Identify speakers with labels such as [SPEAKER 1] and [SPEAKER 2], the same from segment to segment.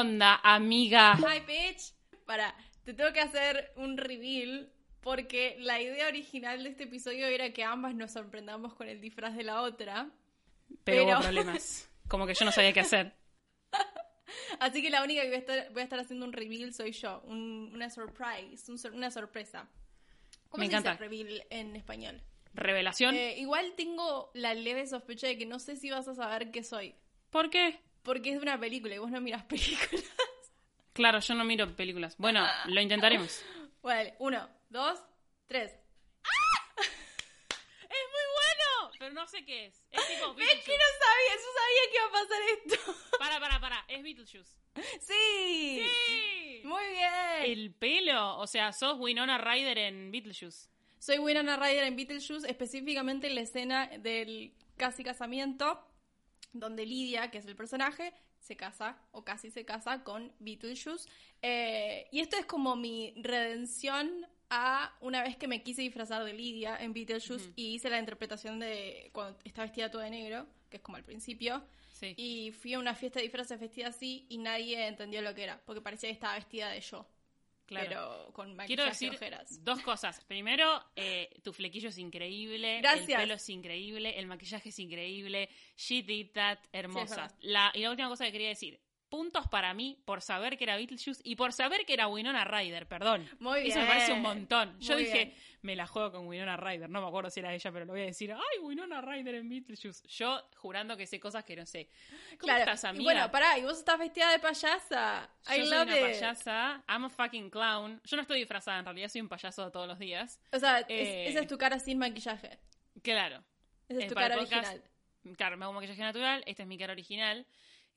[SPEAKER 1] onda, amiga?
[SPEAKER 2] Hi, bitch. Para, te tengo que hacer un reveal porque la idea original de este episodio era que ambas nos sorprendamos con el disfraz de la otra.
[SPEAKER 1] Pero,
[SPEAKER 2] Pero-
[SPEAKER 1] hubo problemas. Como que yo no sabía qué hacer.
[SPEAKER 2] Así que la única que voy a estar, voy a estar haciendo un reveal soy yo. un- una surprise, un una sorpresa. ¿Cómo
[SPEAKER 1] Me
[SPEAKER 2] se
[SPEAKER 1] encanta.
[SPEAKER 2] dice reveal en español?
[SPEAKER 1] Revelación.
[SPEAKER 2] Eh, igual tengo la leve sospecha de que no sé si vas a saber qué soy.
[SPEAKER 1] ¿Por qué?
[SPEAKER 2] Porque es de una película y vos no miras películas.
[SPEAKER 1] Claro, yo no miro películas. Bueno, lo intentaremos.
[SPEAKER 2] Vale, uno, dos, tres.
[SPEAKER 1] ¡Es muy bueno! Pero no sé qué es. Es tipo
[SPEAKER 2] Es que no sabía, yo sabía que iba a pasar esto.
[SPEAKER 1] Para, para, para. Es Beetlejuice.
[SPEAKER 2] Sí.
[SPEAKER 1] ¡Sí!
[SPEAKER 2] Muy bien.
[SPEAKER 1] El pelo. O sea, sos Winona Ryder en Beetlejuice.
[SPEAKER 2] Soy Winona Ryder en Beetlejuice, específicamente en la escena del casi casamiento, donde Lidia, que es el personaje, se casa, o casi se casa, con Beetlejuice. Eh, y esto es como mi redención a una vez que me quise disfrazar de Lidia en Beetlejuice
[SPEAKER 1] Ujú.
[SPEAKER 2] y hice la interpretación de cuando está vestida toda de negro, que es como al principio.
[SPEAKER 1] Sí.
[SPEAKER 2] Y fui a una fiesta de disfraces vestida así y nadie entendió lo que era, porque parecía que estaba vestida de yo,
[SPEAKER 1] claro.
[SPEAKER 2] pero con maquillaje
[SPEAKER 1] Quiero decir
[SPEAKER 2] ojeras.
[SPEAKER 1] dos cosas. Primero, eh, tu flequillo es increíble.
[SPEAKER 2] Gracias.
[SPEAKER 1] El pelo es increíble. El maquillaje es increíble. She did that. Hermosa. la, y la última cosa que quería decir. Puntos para mí por saber que era Beetlejuice y por saber que era Winona Ryder, perdón.
[SPEAKER 2] Muy bien.
[SPEAKER 1] Eso me parece un montón. Yo
[SPEAKER 2] Muy
[SPEAKER 1] dije,
[SPEAKER 2] bien.
[SPEAKER 1] me la juego con Winona Ryder. No me acuerdo si era ella, pero lo voy a decir. ¡Ay, Winona Ryder en Beetlejuice! Yo jurando que sé cosas que no sé. ¿Cómo
[SPEAKER 2] Claro.
[SPEAKER 1] estás,
[SPEAKER 2] Y bueno, pará, y vos estás vestida de payasa.
[SPEAKER 1] Yo
[SPEAKER 2] I
[SPEAKER 1] soy
[SPEAKER 2] love
[SPEAKER 1] una
[SPEAKER 2] it.
[SPEAKER 1] payasa. I'm a fucking clown. Yo no estoy disfrazada, en realidad soy un payaso todos los días.
[SPEAKER 2] O sea, es-
[SPEAKER 1] Eh.
[SPEAKER 2] esa es tu cara sin maquillaje.
[SPEAKER 1] Claro.
[SPEAKER 2] Esa es
[SPEAKER 1] Eh,
[SPEAKER 2] tu
[SPEAKER 1] para
[SPEAKER 2] cara
[SPEAKER 1] podcast,
[SPEAKER 2] original.
[SPEAKER 1] Claro, me hago maquillaje natural. Esta es mi cara original.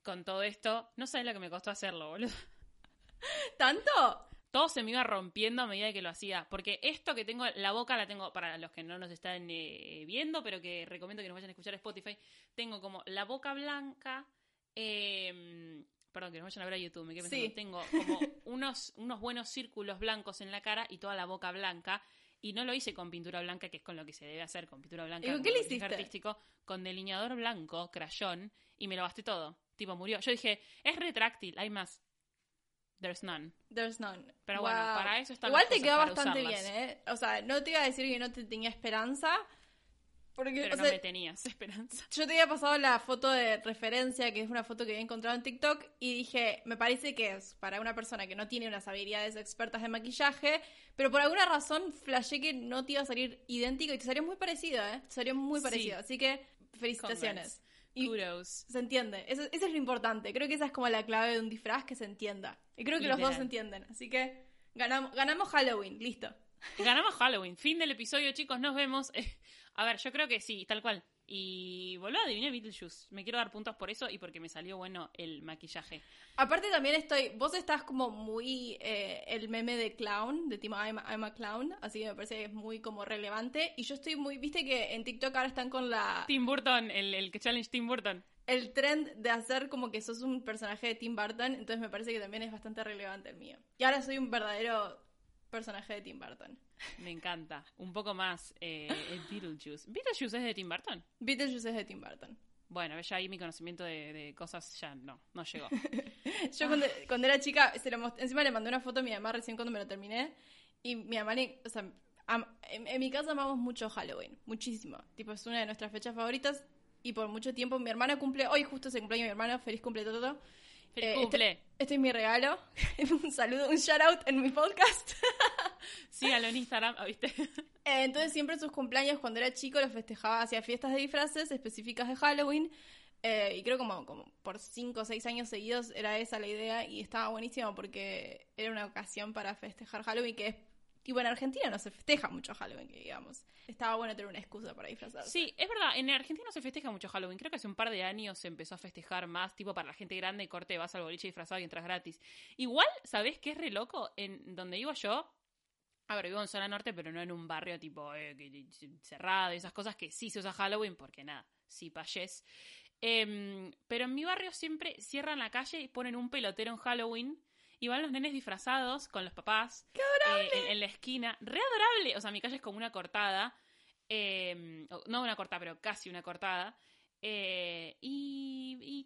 [SPEAKER 1] Con todo esto, no sabes lo que me costó hacerlo, boludo.
[SPEAKER 2] ¿Tanto?
[SPEAKER 1] Todo se me iba rompiendo a medida que lo hacía. Porque esto que tengo, la boca la tengo, para los que no nos están eh, viendo, pero que recomiendo que nos vayan a escuchar Spotify, tengo como la boca blanca. eh, perdón, que nos vayan a ver a YouTube, me quedé pensando.
[SPEAKER 2] Sí.
[SPEAKER 1] Tengo como unos, unos buenos círculos blancos en la cara y toda la boca blanca. Y no lo hice con pintura blanca, que es con lo que se debe hacer, con pintura blanca.
[SPEAKER 2] ¿Y con qué le hiciste?
[SPEAKER 1] artístico, con delineador blanco, crayón, y me lo gasté todo. Tipo, murió. Yo dije, es retráctil, hay más. There's none.
[SPEAKER 2] There's none.
[SPEAKER 1] Pero bueno, para eso están
[SPEAKER 2] Igual te quedó bastante
[SPEAKER 1] usarlas.
[SPEAKER 2] bien, ¿eh? O sea, no te iba a decir que no te tenía esperanza. Porque,
[SPEAKER 1] Pero
[SPEAKER 2] o
[SPEAKER 1] no
[SPEAKER 2] sea,
[SPEAKER 1] me tenías esperanza.
[SPEAKER 2] yo te había pasado la foto de referencia, que es una foto que había encontrado en TikTok, y dije, me parece que es para una persona que no tiene unas habilidades expertas de maquillaje, pero por alguna razón flashé que no te iba a salir idéntico y te salió muy parecido, ¿eh? Te salió muy
[SPEAKER 1] Sí.
[SPEAKER 2] parecido. Así que, felicitaciones.
[SPEAKER 1] Congrats.
[SPEAKER 2] Y
[SPEAKER 1] Kudos.
[SPEAKER 2] se entiende. Eso, eso es lo importante. Creo que esa es como la clave de un disfraz que se entienda. Y creo que los dos se entienden. Así que ganamos, ganamos Halloween. Listo.
[SPEAKER 1] Ganamos Halloween. Fin del episodio, chicos. Nos vemos. A ver, yo creo que sí, tal cual. Y volví a adivinar Beetlejuice. Me quiero dar puntos por eso y porque me salió bueno el maquillaje.
[SPEAKER 2] Aparte también estoy, vos estás como muy eh, el meme de clown, de tipo I'm, I'm a clown, así que me parece que es muy como relevante. Y yo estoy muy, viste que en TikTok ahora están con la
[SPEAKER 1] Tim Burton, el, el que challenge Tim Burton.
[SPEAKER 2] el trend de hacer como que sos un personaje de Tim Burton, entonces me parece que también es bastante relevante el mío. Y ahora soy un verdadero personaje de Tim Burton.
[SPEAKER 1] Me encanta. Un poco más eh, Beetlejuice. ¿Beetlejuice es de Tim Burton?
[SPEAKER 2] Beetlejuice es de Tim Burton.
[SPEAKER 1] Bueno, ya ahí mi conocimiento de, de cosas ya no, no llegó.
[SPEAKER 2] Yo cuando, cuando era chica, se lo most- encima le mandé una foto a mi mamá recién cuando me lo terminé. Y mi mamá, o sea, am- en, en mi casa amamos mucho Halloween, muchísimo. Tipo, es una de nuestras fechas favoritas. Y por mucho tiempo mi hermana cumple, hoy justo es el cumpleaños mi hermano, feliz cumple todo.
[SPEAKER 1] Feliz
[SPEAKER 2] Eh,
[SPEAKER 1] cumple.
[SPEAKER 2] Este, este es mi regalo. un saludo, un shout out en mi podcast.
[SPEAKER 1] Sígalo en Instagram, ¿ah, ¿viste?
[SPEAKER 2] Eh, Entonces siempre sus cumpleaños cuando era chico los festejaba hacia fiestas de disfraces específicas de Halloween. Eh, y creo como, como por 5 o 6 años seguidos era esa la idea y estaba buenísimo porque era una ocasión para festejar Halloween que es... Tipo, en Argentina no se festeja mucho Halloween, digamos. Estaba bueno tener una excusa para disfrazarse.
[SPEAKER 1] Sí, es verdad, en Argentina no se festeja mucho Halloween. Creo que hace un par de años se empezó a festejar más, tipo para la gente grande, corte, vas al boliche disfrazado y entras gratis. Igual, ¿sabés qué es re loco? En donde vivo yo, a ver, vivo en zona norte, pero no en un barrio tipo eh, cerrado y esas cosas que sí se usa Halloween, porque nada, sí payés. Em, pero en mi barrio siempre cierran la calle y ponen un pelotero en Halloween. Y van los nenes disfrazados con los papás. ¡Qué adorable! en, en la esquina. Re adorable. O sea, mi calle es como una cortada. eh, o- no una cortada, pero casi una cortada.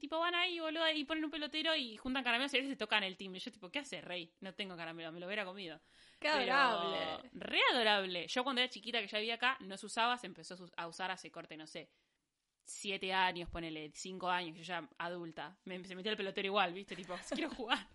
[SPEAKER 1] Tipo van ahí, boludo, y ponen un pelotero y juntan caramelos y a veces se tocan el timbre. Yo tipo, ¿qué hace, rey? No tengo caramelo, me lo hubiera comido.
[SPEAKER 2] Qué
[SPEAKER 1] Pero,
[SPEAKER 2] adorable.
[SPEAKER 1] Re adorable. Yo cuando era chiquita que ya vivía acá, no se usaba, se empezó a usar hace corte, no sé, siete años, ponele, cinco años, yo ya adulta. Me, se metía el pelotero igual, ¿viste? Tipo, quiero jugar.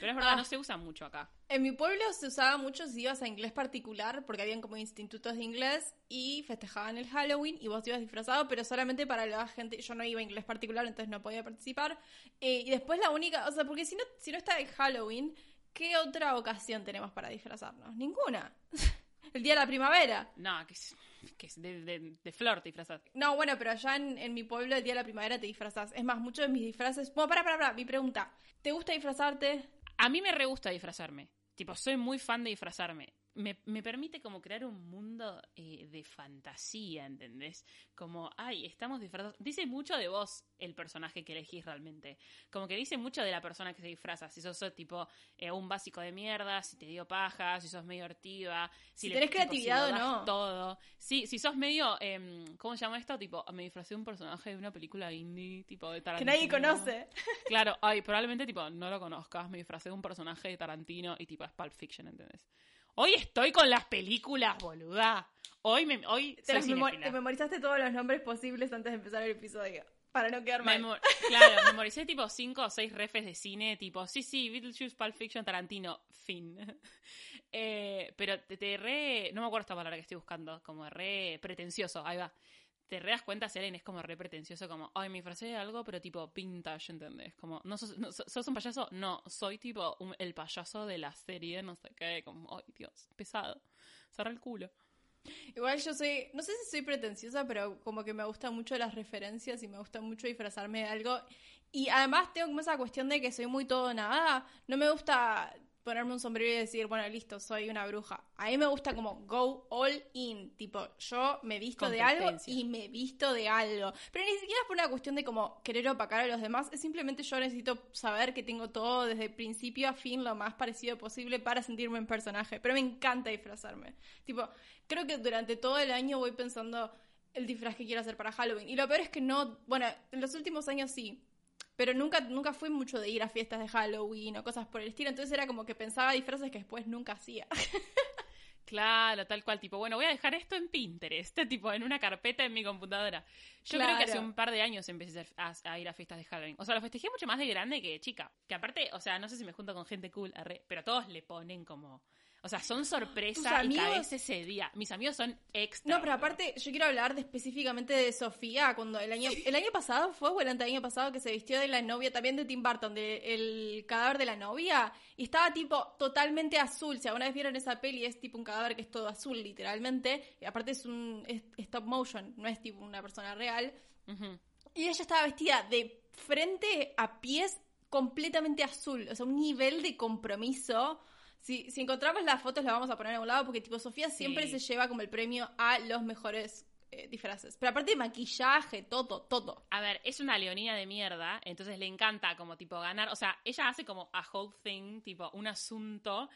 [SPEAKER 1] Pero es verdad,
[SPEAKER 2] Ah.
[SPEAKER 1] no se usa mucho acá.
[SPEAKER 2] En mi pueblo se usaba mucho si ibas a inglés particular, porque habían como institutos de inglés y festejaban el Halloween y vos ibas disfrazado, pero solamente para la gente. Yo no iba a inglés particular, entonces no podía participar. Eh, y después la única, o sea, porque si no, si no está el Halloween, ¿qué otra ocasión tenemos para disfrazarnos? Ninguna. el día de la primavera.
[SPEAKER 1] No, que es, que es de, de, de flor te disfrazas.
[SPEAKER 2] No, bueno, pero allá en, en mi pueblo el día de la primavera te disfrazas. Es más, muchos de mis disfraces. Bueno, para, para, para, mi pregunta. ¿Te gusta disfrazarte?
[SPEAKER 1] A mí me re gusta disfrazarme. Tipo, soy muy fan de disfrazarme. Me, me permite como crear un mundo eh, de fantasía, ¿entendés? Como, ay, estamos disfrazados. Dice mucho de vos el personaje que elegís realmente. Como que dice mucho de la persona que se disfraza. Si sos, sos, tipo eh, un básico de mierda, si te dio paja, si sos medio hortiva, si,
[SPEAKER 2] Si
[SPEAKER 1] le-
[SPEAKER 2] tenés
[SPEAKER 1] tipo,
[SPEAKER 2] creatividad
[SPEAKER 1] si
[SPEAKER 2] o no.
[SPEAKER 1] Todo. Sí, si sos medio, em, ¿cómo se llama esto? Tipo, me disfracé de un personaje de una película indie, tipo de
[SPEAKER 2] Que
[SPEAKER 1] Tarantino.
[SPEAKER 2] nadie conoce.
[SPEAKER 1] Claro, ay, probablemente tipo no lo conozcas, me disfracé de un personaje de Tarantino y tipo es Pulp Fiction, ¿entendés? Hoy estoy con las películas, boluda. Hoy me hoy
[SPEAKER 2] Te,
[SPEAKER 1] soy
[SPEAKER 2] memo- te memorizaste todos los nombres posibles antes de empezar el episodio. Para no quedar mal.
[SPEAKER 1] Memo- claro, memoricé tipo cinco o seis refes de cine, tipo, sí, sí, Beetlejuice, Pulp Fiction, Tarantino, fin. Eh, pero te, te re, no me acuerdo esta palabra que estoy buscando, como re pretencioso, ahí va. Te re das cuenta, Selen, es como re pretencioso, como, ay, me disfracé de algo, pero tipo vintage, ¿entendés? Como, ¿no sos, sos un payaso? No, soy tipo el payaso de la serie, no sé qué, como, ay, Dios, pesado. Cerra el culo.
[SPEAKER 2] Igual yo soy, no sé si soy pretenciosa, pero como que me gustan mucho las referencias y me gusta mucho disfrazarme de algo. Y además tengo como esa cuestión de que soy muy todo nada. No me gusta ponerme un sombrero y decir, bueno, listo, soy una bruja. A mí me gusta como go all in. Tipo, yo me visto de algo y me visto de algo. Pero ni siquiera es por una cuestión de como querer opacar a los demás. Es simplemente yo necesito saber que tengo todo desde principio a fin lo más parecido posible para sentirme en personaje. Pero me encanta disfrazarme. Tipo, creo que durante todo el año voy pensando el disfraz que quiero hacer para Halloween. Y lo peor es que no, bueno, en los últimos años sí, pero nunca, nunca fui mucho de ir a fiestas de Halloween o cosas por el estilo. Entonces era como que pensaba disfraces que después nunca hacía.
[SPEAKER 1] Claro, tal cual, tipo, bueno, voy a dejar esto en Pinterest, tipo, en una carpeta en mi computadora. Yo creo que hace un par de años empecé a- a ir a fiestas de Halloween. O sea, lo festejé mucho más de grande que de chica. Que aparte, o sea, no sé si me junto con gente cool, arre, pero todos le ponen como... O sea, son sorpresa
[SPEAKER 2] ¿Tus
[SPEAKER 1] y
[SPEAKER 2] amigos?
[SPEAKER 1] caes ese día. Mis amigos son extra.
[SPEAKER 2] No, pero aparte, yo quiero hablar de, específicamente de Sofía, cuando el año, el año pasado fue, o el año pasado, que se vistió de la novia, también de Tim Burton, de el cadáver de la novia, y estaba tipo totalmente azul. Si alguna vez vieron esa peli, es tipo un cadáver que es todo azul, literalmente, y aparte es un es stop motion, no es tipo una persona real. Y ella estaba vestida de frente a pies completamente azul. O sea, un nivel de compromiso. Si, si encontramos las fotos, las vamos a poner a un lado porque, tipo, Sofía siempre
[SPEAKER 1] Sí.
[SPEAKER 2] se lleva como el premio a los mejores eh, disfraces. Pero aparte de maquillaje, todo, todo.
[SPEAKER 1] A ver, es una leonina de mierda, entonces le encanta como tipo ganar, o sea, ella hace como a whole thing, tipo un asunto,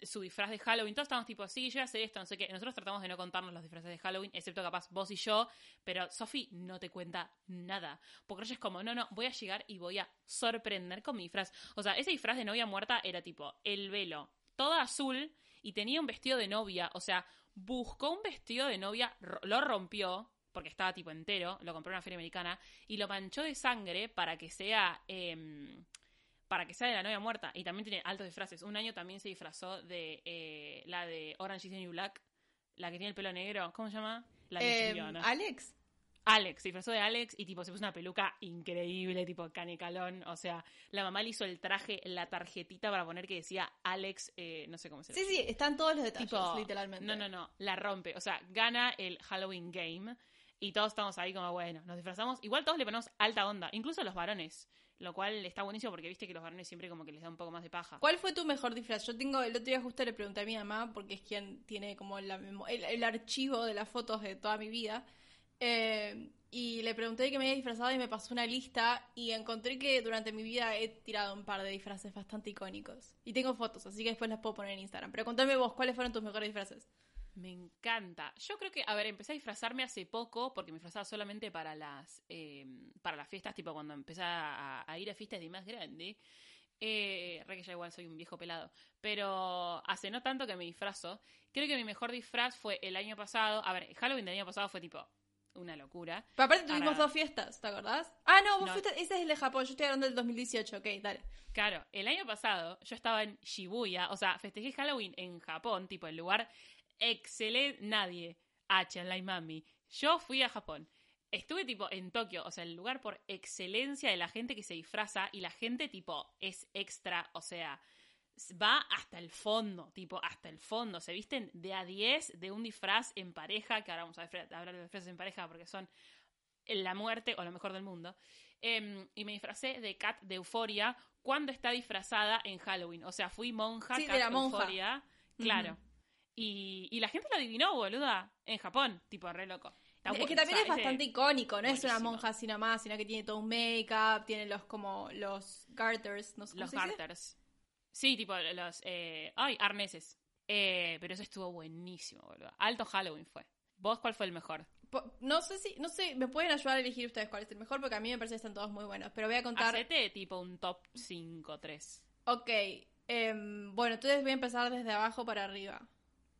[SPEAKER 1] su disfraz de Halloween, todos estamos tipo, sí, yo voy a hacer esto, no sé qué, nosotros tratamos de no contarnos los disfraces de Halloween, excepto capaz vos y yo, pero Sophie no te cuenta nada, porque ella es como, no, no, voy a llegar y voy a sorprender con mi disfraz, o sea, ese disfraz de novia muerta era tipo el velo, toda azul, y tenía un vestido de novia, o sea, buscó un vestido de novia, lo rompió, porque estaba tipo entero, lo compró en una feria americana, y lo manchó de sangre para que sea. em, para que sea de la novia muerta. Y también tiene altos disfraces. Un año también se disfrazó de eh, la de Orange is the New Black, la que tiene el pelo negro. ¿Cómo se llama? La
[SPEAKER 2] Eh. Alex.
[SPEAKER 1] Alex, se disfrazó de Alex y tipo se puso una peluca increíble, tipo canecalón. O sea, la mamá le hizo el traje, la tarjetita para poner que decía Alex, eh, no sé cómo se
[SPEAKER 2] Sí, sí, están todos los detalles,
[SPEAKER 1] tipo,
[SPEAKER 2] literalmente.
[SPEAKER 1] No, no, no, la rompe. O sea, gana el Halloween Game y todos estamos ahí como, bueno, nos disfrazamos. Igual todos le ponemos alta onda, incluso los varones. Lo cual está buenísimo porque viste que los varones siempre como que les da un poco más de paja.
[SPEAKER 2] ¿Cuál fue tu mejor disfraz? Yo tengo, el otro día justo le pregunté a mi mamá, porque es quien tiene como la memo- el, el archivo de las fotos de toda mi vida. Eh, y le pregunté que me había disfrazado y me pasó una lista y encontré que durante mi vida he tirado un par de disfraces bastante icónicos. Y tengo fotos, así que después las puedo poner en Instagram. Pero contame vos, ¿cuáles fueron tus mejores disfraces?
[SPEAKER 1] Me encanta. Yo creo que, a ver, empecé a disfrazarme hace poco, porque me disfrazaba solamente para las, eh, para las fiestas, tipo cuando empecé a, a ir a fiestas de más grande. Eh, re que ya igual soy un viejo pelado. Pero hace no tanto que me disfrazo. Creo que mi mejor disfraz fue el año pasado. A ver, Halloween del año pasado fue tipo una locura.
[SPEAKER 2] Pero aparte tuvimos
[SPEAKER 1] Ahora-
[SPEAKER 2] dos fiestas, ¿te acordás? Ah, no, vos
[SPEAKER 1] No.
[SPEAKER 2] fuiste, ese es el de Japón, yo estoy hablando del 2018, ok, dale.
[SPEAKER 1] Claro, el año pasado yo estaba en Shibuya, o sea, festejé Halloween en Japón, tipo el lugar excelente, nadie, H, en la Mami. Yo fui a Japón. Estuve tipo en Tokio, o sea, el lugar por excelencia de la gente que se disfraza y la gente tipo es extra, o sea, va hasta el fondo, tipo hasta el fondo. Se visten de a 10 de un disfraz en pareja, que ahora vamos a hablar de disfraces en pareja porque son la muerte o lo mejor del mundo. Em, y me disfracé de Kat de Euforia cuando está disfrazada en Halloween. O sea, fui monja,
[SPEAKER 2] Sí, de la monja.
[SPEAKER 1] Euphoria. Claro. Y, y la gente lo adivinó, boluda, en Japón. Tipo, re loco. Está
[SPEAKER 2] es que
[SPEAKER 1] o
[SPEAKER 2] también
[SPEAKER 1] sea,
[SPEAKER 2] es bastante
[SPEAKER 1] de-
[SPEAKER 2] icónico, no es una monja así nomás, sino que tiene todo un make-up, tiene los como los garters, no sé
[SPEAKER 1] Los garters. Sí, tipo los... eh, ay, arneses. Eh, pero eso estuvo buenísimo, boludo. Alto Halloween fue. ¿Vos cuál fue el mejor?
[SPEAKER 2] No sé si, no sé, me pueden ayudar a elegir ustedes cuál es el mejor, porque a mí me parece que están todos muy buenos, pero voy a contar...
[SPEAKER 1] Hacete tipo un top 5, 3.
[SPEAKER 2] Ok, em, bueno, entonces voy a empezar desde abajo para arriba.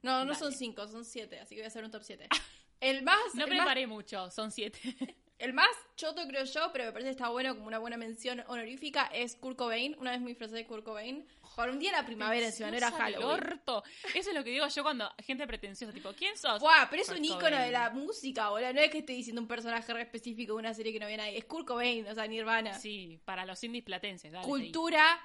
[SPEAKER 2] No, no
[SPEAKER 1] Dale.
[SPEAKER 2] son cinco, son siete, así que voy a hacer un top 7. El más,
[SPEAKER 1] No
[SPEAKER 2] el más
[SPEAKER 1] preparé mucho, son 7.
[SPEAKER 2] El más choto creo yo, pero me parece que está bueno como una buena mención honorífica, es Kurt Cobain. Una vez me disfrazé de Kurt Cobain. Para un día de la primavera encima, no era Halloween.
[SPEAKER 1] orto. Eso es lo que digo yo cuando gente pretenciosa, tipo, ¿quién sos?
[SPEAKER 2] Buah, pero es
[SPEAKER 1] Kurt
[SPEAKER 2] un ícono
[SPEAKER 1] Cobain.
[SPEAKER 2] de la música, boludo. No es que estoy diciendo un personaje re específico de una serie que no ve nadie. Es Kurt Cobain, o sea, Nirvana.
[SPEAKER 1] Sí, para los indies platenses, dale.
[SPEAKER 2] Cultura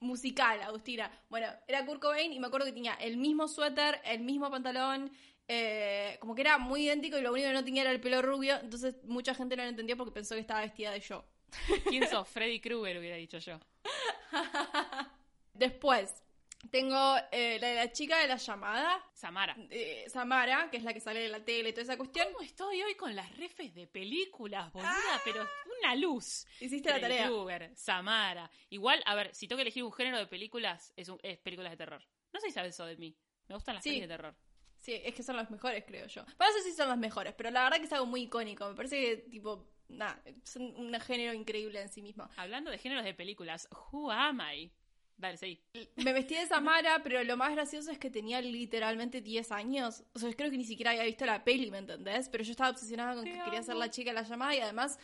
[SPEAKER 2] musical, Agustina. Bueno, era Kurt Cobain y me acuerdo que tenía el mismo suéter, el mismo pantalón, eh, como que era muy idéntico y lo único que no tenía era el pelo rubio, entonces mucha gente no lo entendió porque pensó que estaba vestida de yo.
[SPEAKER 1] ¿Quién sos? Freddy Krueger, hubiera dicho yo.
[SPEAKER 2] Después, tengo eh, la de la chica de la llamada,
[SPEAKER 1] Samara.
[SPEAKER 2] eh, Samara, que es la que sale de la tele y toda esa cuestión.
[SPEAKER 1] ¿Cómo estoy hoy con las refes de películas, boluda? Pero una luz.
[SPEAKER 2] Hiciste la
[SPEAKER 1] Freddy
[SPEAKER 2] tarea.
[SPEAKER 1] Krueger, Samara. Igual, a ver, si tengo que elegir un género de películas, es, un- es películas de terror. No sé si sabes eso de mí. Me gustan las
[SPEAKER 2] Sí.
[SPEAKER 1] películas de terror.
[SPEAKER 2] Sí, es que son las mejores, creo yo. Bueno, no sé si son las mejores, pero la verdad que es algo muy icónico. Me parece que, tipo, nada, son un género increíble en sí mismo.
[SPEAKER 1] Hablando de géneros de películas, Who am I? Dale, seguí.
[SPEAKER 2] Me vestí de Samara, pero lo más gracioso es que tenía literalmente 10 años. O sea, creo que ni siquiera había visto la peli, ¿me entendés? Pero yo estaba obsesionada con
[SPEAKER 1] Te
[SPEAKER 2] que quería ser
[SPEAKER 1] amo.
[SPEAKER 2] la chica de la llamada y además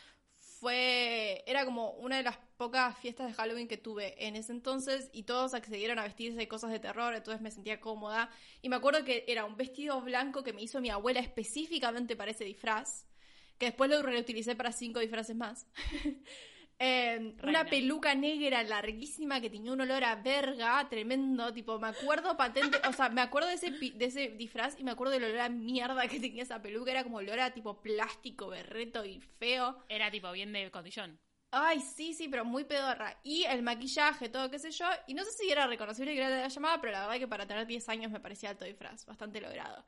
[SPEAKER 2] fue... Era como una de las pocas fiestas de Halloween que tuve en ese entonces y todos accedieron a vestirse de cosas de terror, entonces me sentía cómoda. Y me acuerdo que era un vestido blanco que me hizo mi abuela específicamente para ese disfraz, que después lo reutilicé para cinco disfraces más. Eh, una peluca negra larguísima que tenía un olor a verga tremendo, tipo, me acuerdo patente, o sea, me acuerdo de ese, de ese disfraz y me acuerdo del olor a mierda que tenía esa peluca, era como olor a tipo plástico, berreto y feo.
[SPEAKER 1] Era tipo bien de cotillón.
[SPEAKER 2] Ay, sí, sí, pero muy pedorra. Y el maquillaje, todo, qué sé yo. Y no sé si era reconocible que era de la llamada, pero la verdad que para tener 10 años me parecía alto disfraz, bastante logrado.